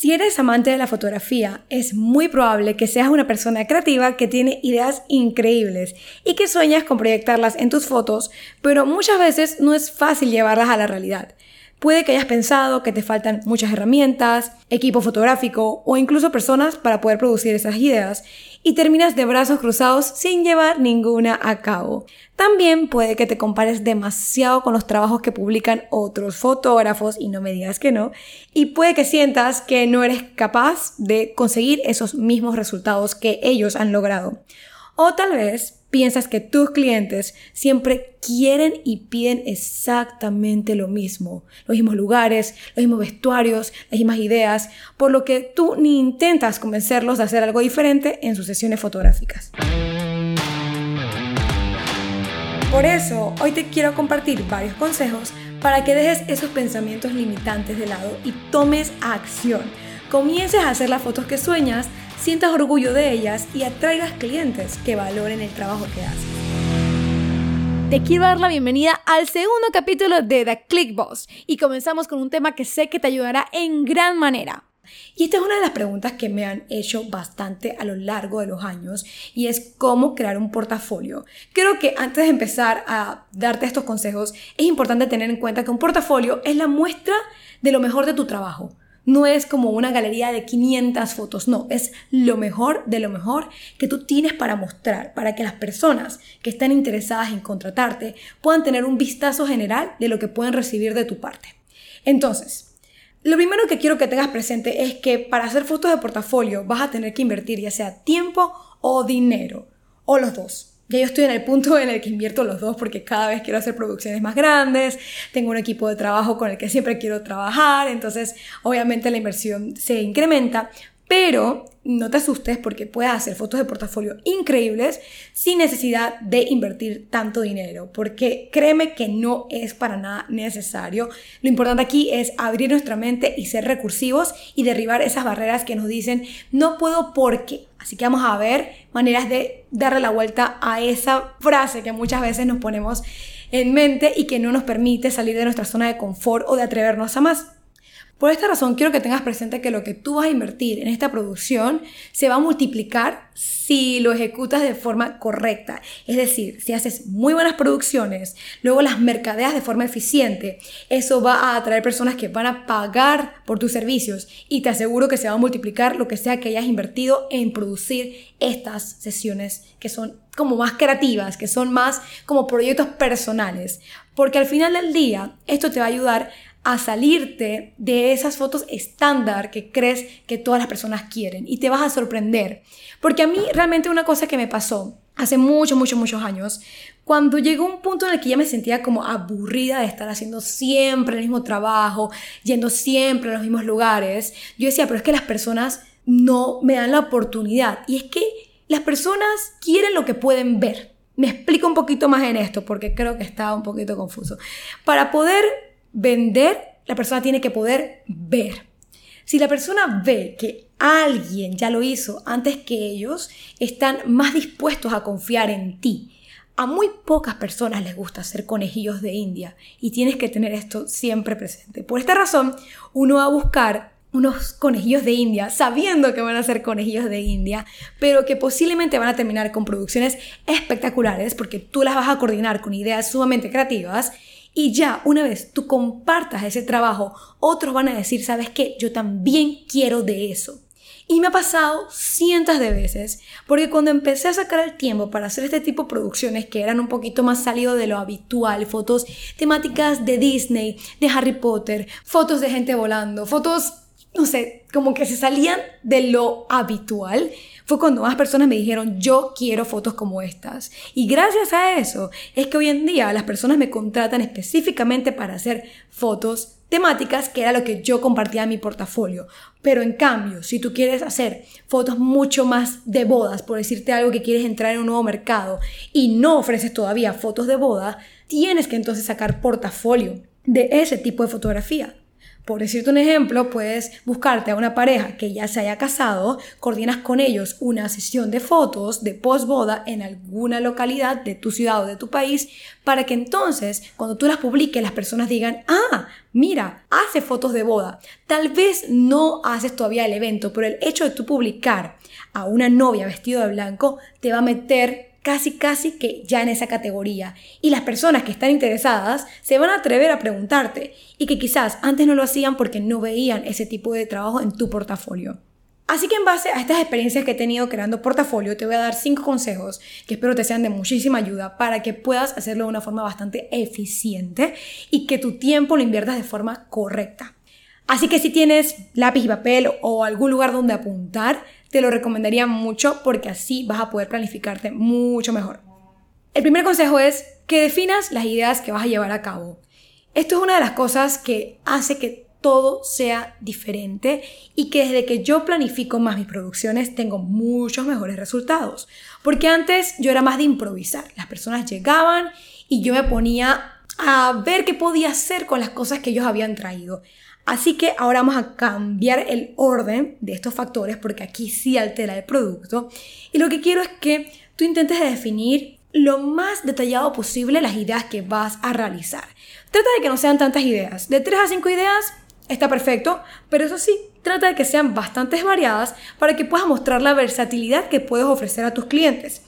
Si eres amante de la fotografía, es muy probable que seas una persona creativa que tiene ideas increíbles y que sueñas con proyectarlas en tus fotos, pero muchas veces no es fácil llevarlas a la realidad. Puede que hayas pensado que te faltan muchas herramientas, equipo fotográfico o incluso personas para poder producir esas ideas y terminas de brazos cruzados sin llevar ninguna a cabo. También puede que te compares demasiado con los trabajos que publican otros fotógrafos y no me digas que no, y puede que sientas que no eres capaz de conseguir esos mismos resultados que ellos han logrado. O tal vez piensas que tus clientes siempre quieren y piden exactamente lo mismo, los mismos lugares, los mismos vestuarios, las mismas ideas, por lo que tú ni intentas convencerlos de hacer algo diferente en sus sesiones fotográficas. Por eso, hoy te quiero compartir varios consejos para que dejes esos pensamientos limitantes de lado y tomes acción. Comiences a hacer las fotos que sueñas sientas orgullo de ellas y atraigas clientes que valoren el trabajo que haces. Te quiero dar la bienvenida al segundo capítulo de The Click Boss y comenzamos con un tema que sé que te ayudará en gran manera. Y esta es una de las preguntas que me han hecho bastante a lo largo de los años y es cómo crear un portafolio. Creo que antes de empezar a darte estos consejos es importante tener en cuenta que un portafolio es la muestra de lo mejor de tu trabajo. No es como una galería de 500 fotos, no, es lo mejor de lo mejor que tú tienes para mostrar, para que las personas que están interesadas en contratarte puedan tener un vistazo general de lo que pueden recibir de tu parte. Entonces, lo primero que quiero que tengas presente es que para hacer fotos de portafolio vas a tener que invertir ya sea tiempo o dinero, o los dos. Ya yo estoy en el punto en el que invierto los dos porque cada vez quiero hacer producciones más grandes, tengo un equipo de trabajo con el que siempre quiero trabajar, entonces obviamente la inversión se incrementa, pero no te asustes porque puedes hacer fotos de portafolio increíbles sin necesidad de invertir tanto dinero, porque créeme que no es para nada necesario. Lo importante aquí es abrir nuestra mente y ser recursivos y derribar esas barreras que nos dicen no puedo porque. Así que vamos a ver maneras de darle la vuelta a esa frase que muchas veces nos ponemos en mente y que no nos permite salir de nuestra zona de confort o de atrevernos a más. Por esta razón quiero que tengas presente que lo que tú vas a invertir en esta producción se va a multiplicar si lo ejecutas de forma correcta. Es decir, si haces muy buenas producciones, luego las mercadeas de forma eficiente, eso va a atraer personas que van a pagar por tus servicios y te aseguro que se va a multiplicar lo que sea que hayas invertido en producir estas sesiones que son como más creativas, que son más como proyectos personales. Porque al final del día, esto te va a ayudar a salirte de esas fotos estándar que crees que todas las personas quieren y te vas a sorprender. Porque a mí realmente una cosa que me pasó hace muchos, muchos, muchos años, cuando llegó un punto en el que ya me sentía como aburrida de estar haciendo siempre el mismo trabajo, yendo siempre a los mismos lugares, yo decía, pero es que las personas no me dan la oportunidad. Y es que las personas quieren lo que pueden ver. Me explico un poquito más en esto porque creo que estaba un poquito confuso. Para poder vender, la persona tiene que poder ver. Si la persona ve que alguien ya lo hizo antes que ellos, están más dispuestos a confiar en ti. A muy pocas personas les gusta ser conejillos de India y tienes que tener esto siempre presente. Por esta razón, uno va a buscar unos conejillos de India, sabiendo que van a ser conejillos de India, pero que posiblemente van a terminar con producciones espectaculares porque tú las vas a coordinar con ideas sumamente creativas y ya, una vez tú compartas ese trabajo, otros van a decir, ¿sabes qué? Yo también quiero de eso. Y me ha pasado cientos de veces, porque cuando empecé a sacar el tiempo para hacer este tipo de producciones que eran un poquito más salido de lo habitual, fotos temáticas de Disney, de Harry Potter, fotos de gente volando, fotos, no sé, como que se salían de lo habitual, fue cuando más personas me dijeron, yo quiero fotos como estas. Y gracias a eso es que hoy en día las personas me contratan específicamente para hacer fotos temáticas, que era lo que yo compartía en mi portafolio. Pero en cambio, si tú quieres hacer fotos mucho más de bodas, por decirte algo que quieres entrar en un nuevo mercado y no ofreces todavía fotos de boda, tienes que entonces sacar portafolio de ese tipo de fotografía. Por decirte un ejemplo, puedes buscarte a una pareja que ya se haya casado, coordinas con ellos una sesión de fotos de posboda en alguna localidad de tu ciudad o de tu país, para que entonces cuando tú las publiques las personas digan, ah, mira, hace fotos de boda. Tal vez no haces todavía el evento, pero el hecho de tú publicar a una novia vestida de blanco te va a meter casi casi que ya en esa categoría. Y las personas que están interesadas se van a atrever a preguntarte y que quizás antes no lo hacían porque no veían ese tipo de trabajo en tu portafolio. Así que en base a estas experiencias que he tenido creando portafolio, te voy a dar cinco consejos que espero te sean de muchísima ayuda para que puedas hacerlo de una forma bastante eficiente y que tu tiempo lo inviertas de forma correcta. Así que si tienes lápiz y papel o algún lugar donde apuntar, te lo recomendaría mucho porque así vas a poder planificarte mucho mejor. El primer consejo es que definas las ideas que vas a llevar a cabo. Esto es una de las cosas que hace que todo sea diferente y que desde que yo planifico más mis producciones tengo muchos mejores resultados. Porque antes yo era más de improvisar. Las personas llegaban y yo me ponía a ver qué podía hacer con las cosas que ellos habían traído. Así que ahora vamos a cambiar el orden de estos factores porque aquí sí altera el producto. Y lo que quiero es que tú intentes definir lo más detallado posible las ideas que vas a realizar. Trata de que no sean tantas ideas. De 3 a 5 ideas está perfecto, pero eso sí, trata de que sean bastante variadas para que puedas mostrar la versatilidad que puedes ofrecer a tus clientes.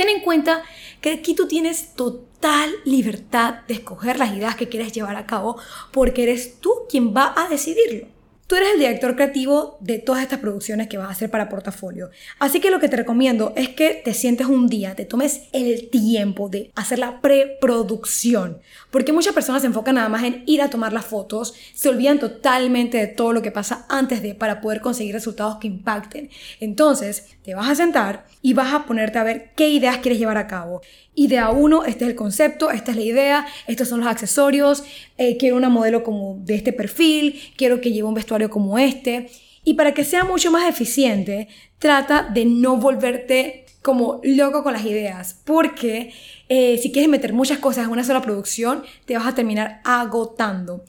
Ten en cuenta que aquí tú tienes total libertad de escoger las ideas que quieres llevar a cabo porque eres tú quien va a decidirlo. Tú eres el director creativo de todas estas producciones que vas a hacer para portafolio. Así que lo que te recomiendo es que te sientes un día, te tomes el tiempo de hacer la preproducción. Porque muchas personas se enfocan nada más en ir a tomar las fotos, se olvidan totalmente de todo lo que pasa antes de para poder conseguir resultados que impacten. Entonces, te vas a sentar y vas a ponerte a ver qué ideas quieres llevar a cabo. Idea 1, este es el concepto, esta es la idea, estos son los accesorios, eh, quiero una modelo como de este perfil, quiero que lleve un vestuario como este. Y para que sea mucho más eficiente, trata de no volverte como loco con las ideas, porque eh, si quieres meter muchas cosas en una sola producción, te vas a terminar agotando.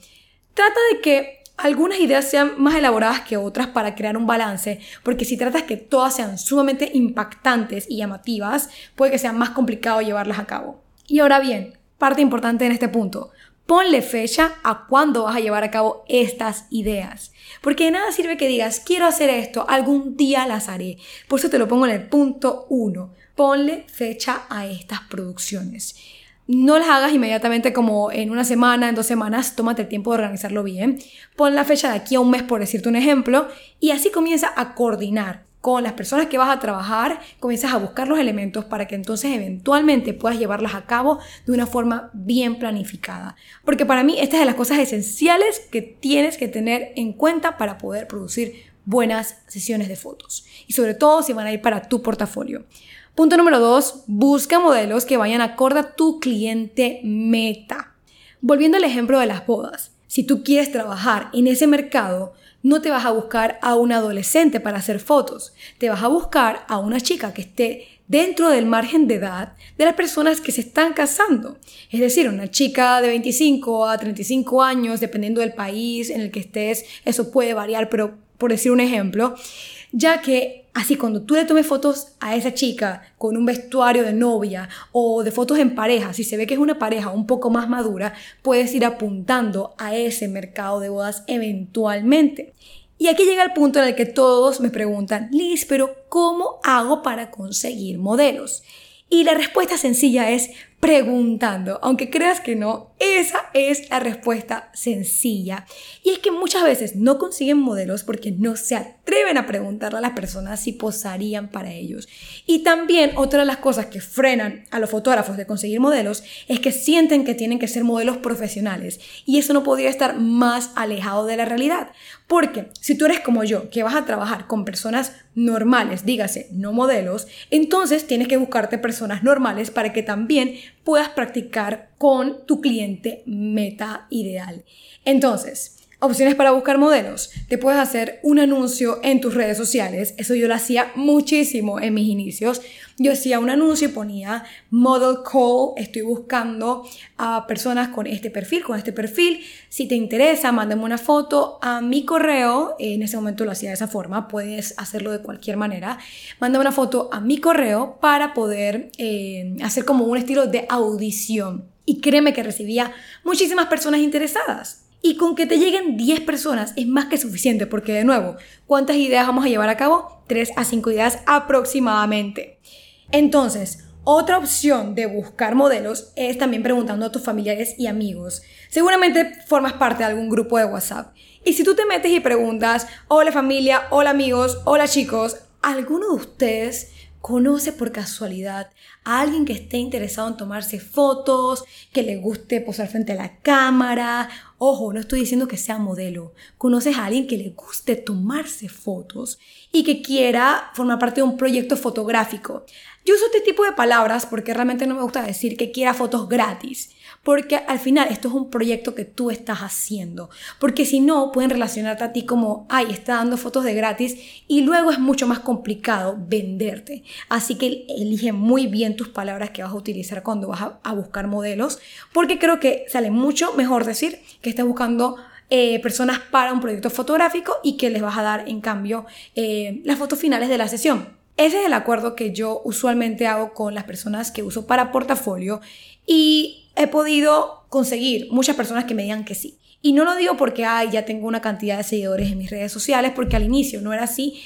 Trata de que algunas ideas sean más elaboradas que otras para crear un balance, porque si tratas que todas sean sumamente impactantes y llamativas, puede que sea más complicado llevarlas a cabo. Y ahora bien, parte importante en este punto, ponle fecha a cuándo vas a llevar a cabo estas ideas. Porque de nada sirve que digas, quiero hacer esto, algún día las haré. Por eso te lo pongo en el punto 1. Ponle fecha a estas producciones no las hagas inmediatamente como en una semana, en dos semanas, tómate el tiempo de organizarlo bien. Pon la fecha de aquí a un mes, por decirte un ejemplo, y así comienza a coordinar con las personas que vas a trabajar, comienzas a buscar los elementos para que entonces eventualmente puedas llevarlas a cabo de una forma bien planificada. Porque para mí esta es de las cosas esenciales que tienes que tener en cuenta para poder producir buenas sesiones de fotos. Y sobre todo si van a ir para tu portafolio. Punto número dos, busca modelos que vayan acorde a tu cliente meta. Volviendo al ejemplo de las bodas, si tú quieres trabajar en ese mercado, no te vas a buscar a un adolescente para hacer fotos, te vas a buscar a una chica que esté dentro del margen de edad de las personas que se están casando. Es decir, una chica de 25 a 35 años, dependiendo del país en el que estés, eso puede variar, pero por decir un ejemplo, ya que así cuando tú le tomes fotos a esa chica con un vestuario de novia o de fotos en pareja, si se ve que es una pareja un poco más madura, puedes ir apuntando a ese mercado de bodas eventualmente. Y aquí llega el punto en el que todos me preguntan, Liz, pero ¿cómo hago para conseguir modelos? Y la respuesta sencilla es preguntando. Aunque creas que no, esa es la respuesta sencilla. Y es que muchas veces no consiguen modelos porque no se atreven a preguntarle a las personas si posarían para ellos. Y también otra de las cosas que frenan a los fotógrafos de conseguir modelos es que sienten que tienen que ser modelos profesionales. Y eso no podría estar más alejado de la realidad. Porque si tú eres como yo, que vas a trabajar con personas normales, dígase, no modelos, entonces tienes que buscarte personas normales para que también puedas practicar con tu cliente meta ideal. Entonces, Opciones para buscar modelos. Te puedes hacer un anuncio en tus redes sociales. Eso yo lo hacía muchísimo en mis inicios. Yo hacía un anuncio y ponía model call. Estoy buscando a personas con este perfil, con este perfil. Si te interesa, mándame una foto a mi correo. En ese momento lo hacía de esa forma. Puedes hacerlo de cualquier manera. Mándame una foto a mi correo para poder eh, hacer como un estilo de audición. Y créeme que recibía muchísimas personas interesadas. Y con que te lleguen 10 personas es más que suficiente, porque de nuevo, ¿cuántas ideas vamos a llevar a cabo? 3 a 5 ideas aproximadamente. Entonces, otra opción de buscar modelos es también preguntando a tus familiares y amigos. Seguramente formas parte de algún grupo de WhatsApp. Y si tú te metes y preguntas, hola familia, hola amigos, hola chicos, ¿alguno de ustedes conoce por casualidad a alguien que esté interesado en tomarse fotos, que le guste posar frente a la cámara. Ojo, no estoy diciendo que sea modelo. Conoces a alguien que le guste tomarse fotos y que quiera formar parte de un proyecto fotográfico. Yo uso este tipo de palabras porque realmente no me gusta decir que quiera fotos gratis porque al final esto es un proyecto que tú estás haciendo, porque si no pueden relacionarte a ti como, ay, está dando fotos de gratis y luego es mucho más complicado venderte. Así que elige muy bien tus palabras que vas a utilizar cuando vas a, buscar modelos, porque creo que sale mucho mejor decir que estás buscando eh, personas para un proyecto fotográfico y que les vas a dar en cambio eh, las fotos finales de la sesión. Ese es el acuerdo que yo usualmente hago con las personas que uso para portafolio y he podido conseguir muchas personas que me digan que sí. Y no lo digo porque, ay, ya tengo una cantidad de seguidores en mis redes sociales, porque al inicio no era así,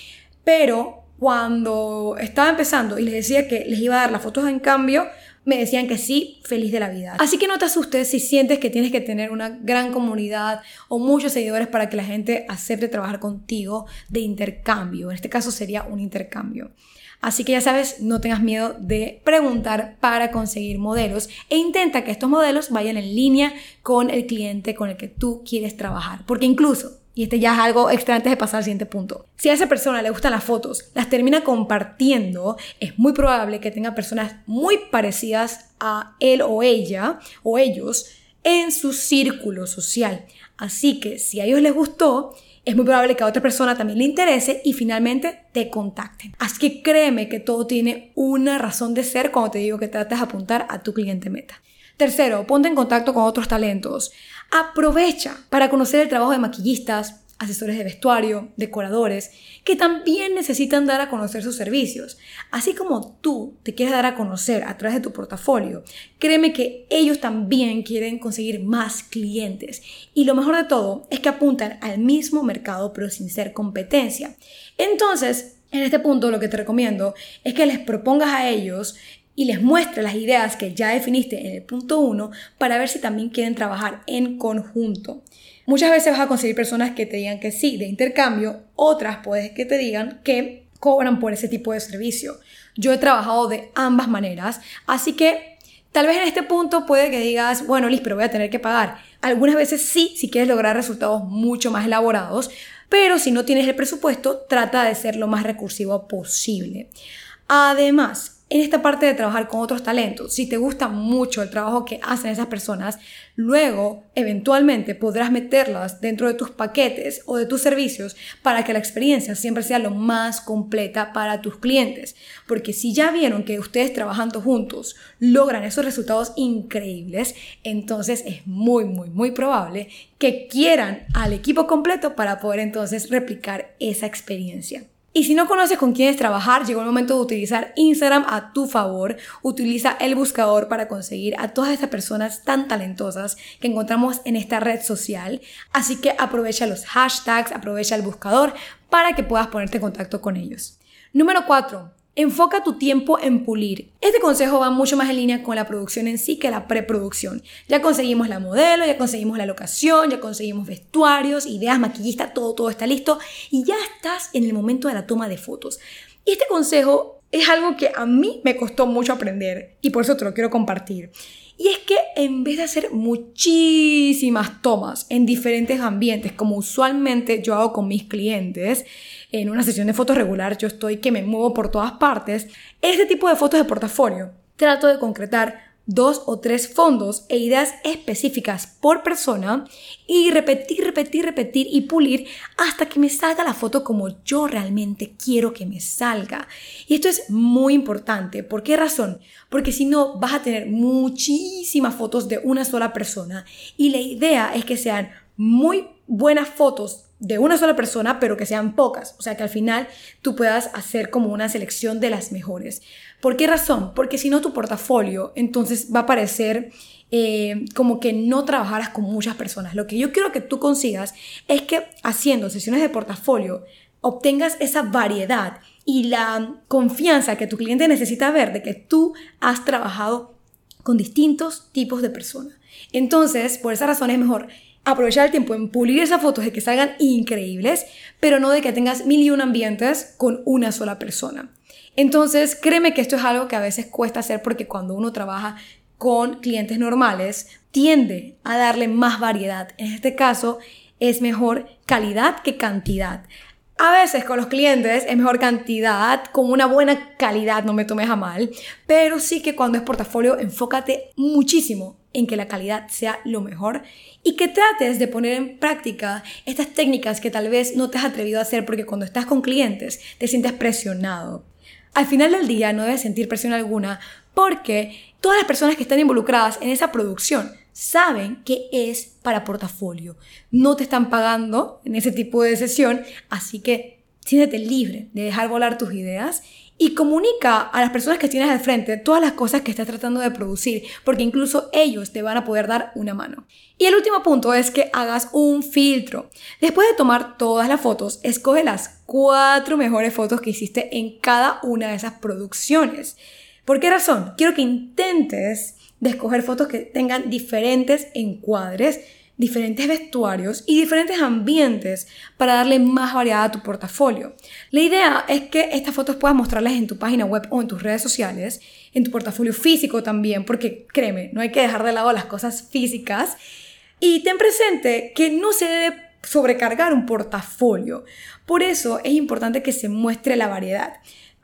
pero cuando estaba empezando y les decía que les iba a dar las fotos en cambio, me decían que sí, feliz de la vida. Así que no te asustes si sientes que tienes que tener una gran comunidad o muchos seguidores para que la gente acepte trabajar contigo de intercambio. En este caso sería un intercambio. Así que ya sabes, no tengas miedo de preguntar para conseguir modelos e intenta que estos modelos vayan en línea con el cliente con el que tú quieres trabajar. Porque incluso, y este ya es algo extra antes de pasar al siguiente punto, si a esa persona le gustan las fotos, las termina compartiendo, es muy probable que tenga personas muy parecidas a él o ella o ellos en su círculo social. Así que si a ellos les gustó, es muy probable que a otra persona también le interese y finalmente te contacten. Así que créeme que todo tiene una razón de ser cuando te digo que trates de apuntar a tu cliente meta. Tercero, ponte en contacto con otros talentos. Aprovecha para conocer el trabajo de maquillistas, asesores de vestuario, decoradores, que también necesitan dar a conocer sus servicios. Así como tú te quieres dar a conocer a través de tu portafolio, créeme que ellos también quieren conseguir más clientes. Y lo mejor de todo es que apuntan al mismo mercado pero sin ser competencia. Entonces, en este punto lo que te recomiendo es que les propongas a ellos y les muestres las ideas que ya definiste en el punto 1 para ver si también quieren trabajar en conjunto. Muchas veces vas a conseguir personas que te digan que sí de intercambio, otras puedes que te digan que cobran por ese tipo de servicio. Yo he trabajado de ambas maneras, así que tal vez en este punto puede que digas, bueno, Liz, pero voy a tener que pagar. Algunas veces sí, si quieres lograr resultados mucho más elaborados, pero si no tienes el presupuesto, trata de ser lo más recursivo posible. Además, en esta parte de trabajar con otros talentos, si te gusta mucho el trabajo que hacen esas personas, luego eventualmente podrás meterlas dentro de tus paquetes o de tus servicios para que la experiencia siempre sea lo más completa para tus clientes. Porque si ya vieron que ustedes trabajando juntos logran esos resultados increíbles, entonces es muy, muy, muy probable que quieran al equipo completo para poder entonces replicar esa experiencia. Y si no conoces con quiénes trabajar, llegó el momento de utilizar Instagram a tu favor. Utiliza el buscador para conseguir a todas estas personas tan talentosas que encontramos en esta red social. Así que aprovecha los hashtags, aprovecha el buscador para que puedas ponerte en contacto con ellos. Número 4. Enfoca tu tiempo en pulir. Este consejo va mucho más en línea con la producción en sí que la preproducción. Ya conseguimos la modelo, ya conseguimos la locación, ya conseguimos vestuarios, ideas, maquillista, todo, todo está listo y ya estás en el momento de la toma de fotos. Este consejo es algo que a mí me costó mucho aprender y por eso te lo quiero compartir. Y es que en vez de hacer muchísimas tomas en diferentes ambientes, como usualmente yo hago con mis clientes, en una sesión de fotos regular yo estoy que me muevo por todas partes, este tipo de fotos de portafolio trato de concretar dos o tres fondos e ideas específicas por persona y repetir, repetir, repetir y pulir hasta que me salga la foto como yo realmente quiero que me salga. Y esto es muy importante. ¿Por qué razón? Porque si no vas a tener muchísimas fotos de una sola persona y la idea es que sean muy buenas fotos de una sola persona, pero que sean pocas. O sea, que al final tú puedas hacer como una selección de las mejores. ¿Por qué razón? Porque si no, tu portafolio entonces va a parecer eh, como que no trabajaras con muchas personas. Lo que yo quiero que tú consigas es que haciendo sesiones de portafolio obtengas esa variedad y la confianza que tu cliente necesita ver de que tú has trabajado con distintos tipos de personas. Entonces, por esa razón es mejor aprovechar el tiempo en pulir esas fotos de que salgan increíbles, pero no de que tengas mil y un ambientes con una sola persona. Entonces, créeme que esto es algo que a veces cuesta hacer porque cuando uno trabaja con clientes normales, tiende a darle más variedad. En este caso, es mejor calidad que cantidad. A veces con los clientes es mejor cantidad, con una buena calidad, no me tomes a mal, pero sí que cuando es portafolio, enfócate muchísimo en que la calidad sea lo mejor y que trates de poner en práctica estas técnicas que tal vez no te has atrevido a hacer porque cuando estás con clientes te sientes presionado. Al final del día no debes sentir presión alguna porque todas las personas que están involucradas en esa producción saben que es para portafolio. No te están pagando en ese tipo de sesión, así que siéntete libre de dejar volar tus ideas y comunica a las personas que tienes al frente todas las cosas que estás tratando de producir, porque incluso ellos te van a poder dar una mano. Y el último punto es que hagas un filtro. Después de tomar todas las fotos, escoge las cuatro mejores fotos que hiciste en cada una de esas producciones. ¿Por qué razón? Quiero que intentes escoger fotos que tengan diferentes encuadres, diferentes vestuarios y diferentes ambientes para darle más variedad a tu portafolio. La idea es que estas fotos puedas mostrarlas en tu página web o en tus redes sociales, en tu portafolio físico también, porque créeme, no hay que dejar de lado las cosas físicas. Y ten presente que no se debe sobrecargar un portafolio. Por eso es importante que se muestre la variedad.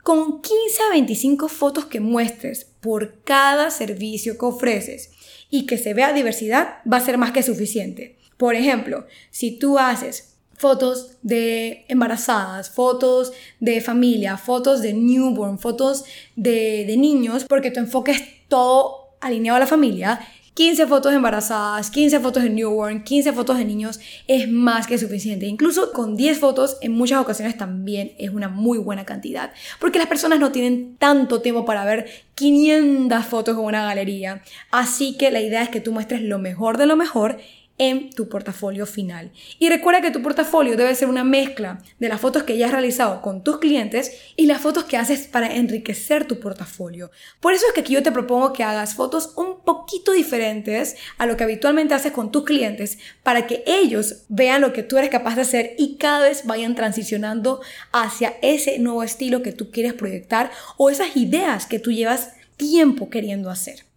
Con 15 a 25 fotos que muestres por cada servicio que ofreces y que se vea diversidad, va a ser más que suficiente. Por ejemplo, si tú haces fotos de embarazadas, fotos de familia, fotos de newborn, fotos de, de niños, porque tu enfoque es todo alineado a la familia, 15 fotos embarazadas, 15 fotos de newborn, 15 fotos de niños es más que suficiente. Incluso con 10 fotos en muchas ocasiones también es una muy buena cantidad. Porque las personas no tienen tanto tiempo para ver 500 fotos en una galería. Así que la idea es que tú muestres lo mejor de lo mejor en tu portafolio final. Y recuerda que tu portafolio debe ser una mezcla de las fotos que ya has realizado con tus clientes y las fotos que haces para enriquecer tu portafolio. Por eso es que aquí yo te propongo que hagas fotos un poquito diferentes a lo que habitualmente haces con tus clientes para que ellos vean lo que tú eres capaz de hacer y cada vez vayan transicionando hacia ese nuevo estilo que tú quieres proyectar o esas ideas que tú llevas tiempo queriendo hacer.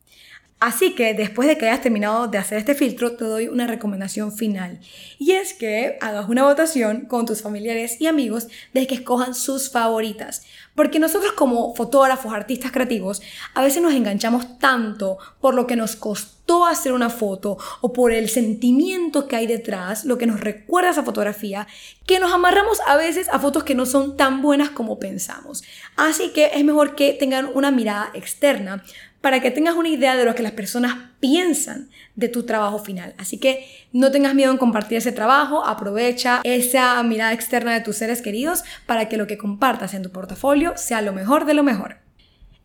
Así que después de que hayas terminado de hacer este filtro, te doy una recomendación final. Y es que hagas una votación con tus familiares y amigos de que escojan sus favoritas. Porque nosotros como fotógrafos, artistas creativos, a veces nos enganchamos tanto por lo que nos costó hacer una foto o por el sentimiento que hay detrás, lo que nos recuerda esa fotografía, que nos amarramos a veces a fotos que no son tan buenas como pensamos. Así que es mejor que tengan una mirada externa para que tengas una idea de lo que las personas piensan de tu trabajo final. Así que no tengas miedo en compartir ese trabajo, aprovecha esa mirada externa de tus seres queridos para que lo que compartas en tu portafolio sea lo mejor de lo mejor.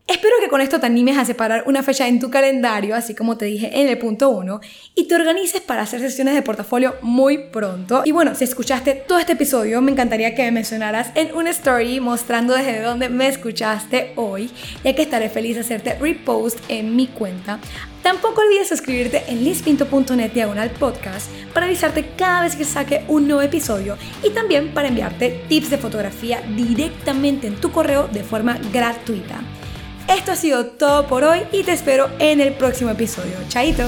Espero que con esto te animes a separar una fecha en tu calendario, así como te dije en el punto 1, y te organices para hacer sesiones de portafolio muy pronto. Y bueno, si escuchaste todo este episodio, me encantaría que me mencionaras en una story mostrando desde dónde me escuchaste hoy, ya que estaré feliz de hacerte repost en mi cuenta. Tampoco olvides suscribirte en lispinto.net diagonal podcast para avisarte cada vez que saque un nuevo episodio y también para enviarte tips de fotografía directamente en tu correo de forma gratuita. Esto ha sido todo por hoy y te espero en el próximo episodio. Chaito.